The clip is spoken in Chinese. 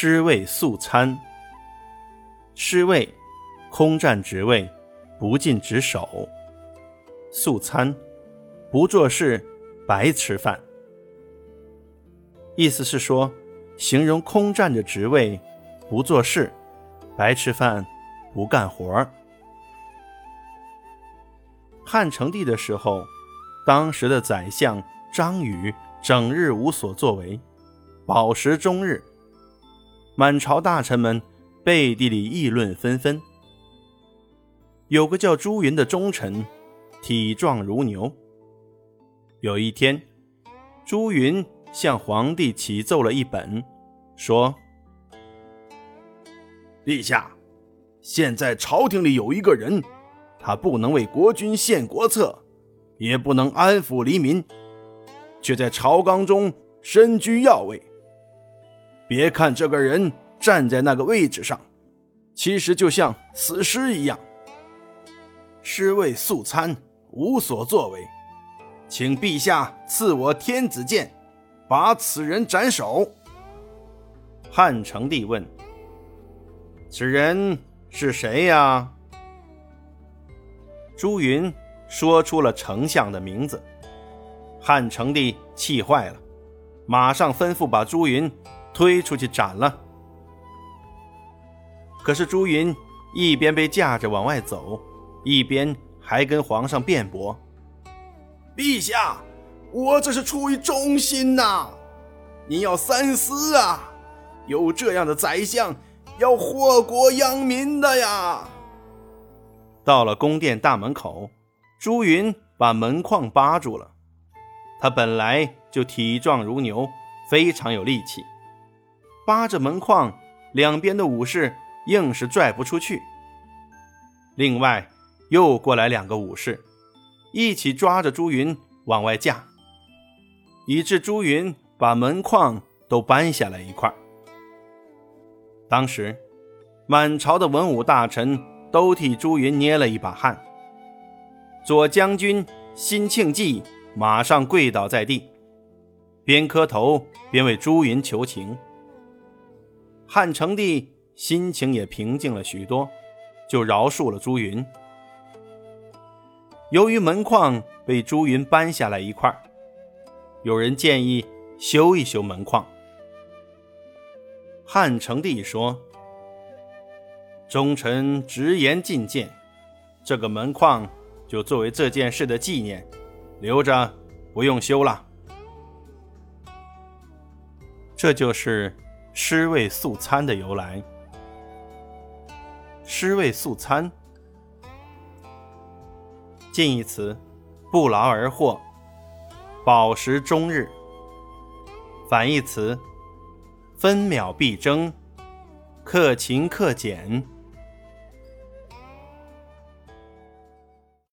尸位素餐。尸位，空占职位，不尽职守。素餐，不做事，白吃饭。意思是说，形容空占着职位，不做事，白吃饭，不干活儿。汉成帝的时候，当时的宰相张禹整日无所作为，饱食终日。满朝大臣们背地里议论纷纷。有个叫朱云的忠臣，体壮如牛。有一天，朱云向皇帝启奏了一本，说：“陛下，现在朝廷里有一个人，他不能为国君献国策，也不能安抚黎民，却在朝纲中身居要位。”别看这个人站在那个位置上，其实就像死尸一样，尸位素餐，无所作为。请陛下赐我天子剑，把此人斩首。汉成帝问：“此人是谁呀？”朱云说出了丞相的名字。汉成帝气坏了，马上吩咐把朱云。推出去斩了。可是朱云一边被架着往外走，一边还跟皇上辩驳：“陛下，我这是出于忠心呐，您要三思啊！有这样的宰相，要祸国殃民的呀！”到了宫殿大门口，朱云把门框扒住了。他本来就体壮如牛，非常有力气。扒着门框，两边的武士硬是拽不出去。另外，又过来两个武士，一起抓着朱云往外架，以致朱云把门框都搬下来一块。当时，满朝的文武大臣都替朱云捏了一把汗。左将军辛庆忌马上跪倒在地，边磕头边为朱云求情。汉成帝心情也平静了许多，就饶恕了朱云。由于门框被朱云搬下来一块，有人建议修一修门框。汉成帝说：“忠臣直言进谏，这个门框就作为这件事的纪念，留着，不用修了。”这就是。尸位素餐的由来。尸位素餐，近义词，不劳而获，饱食终日。反义词，分秒必争，克勤克俭。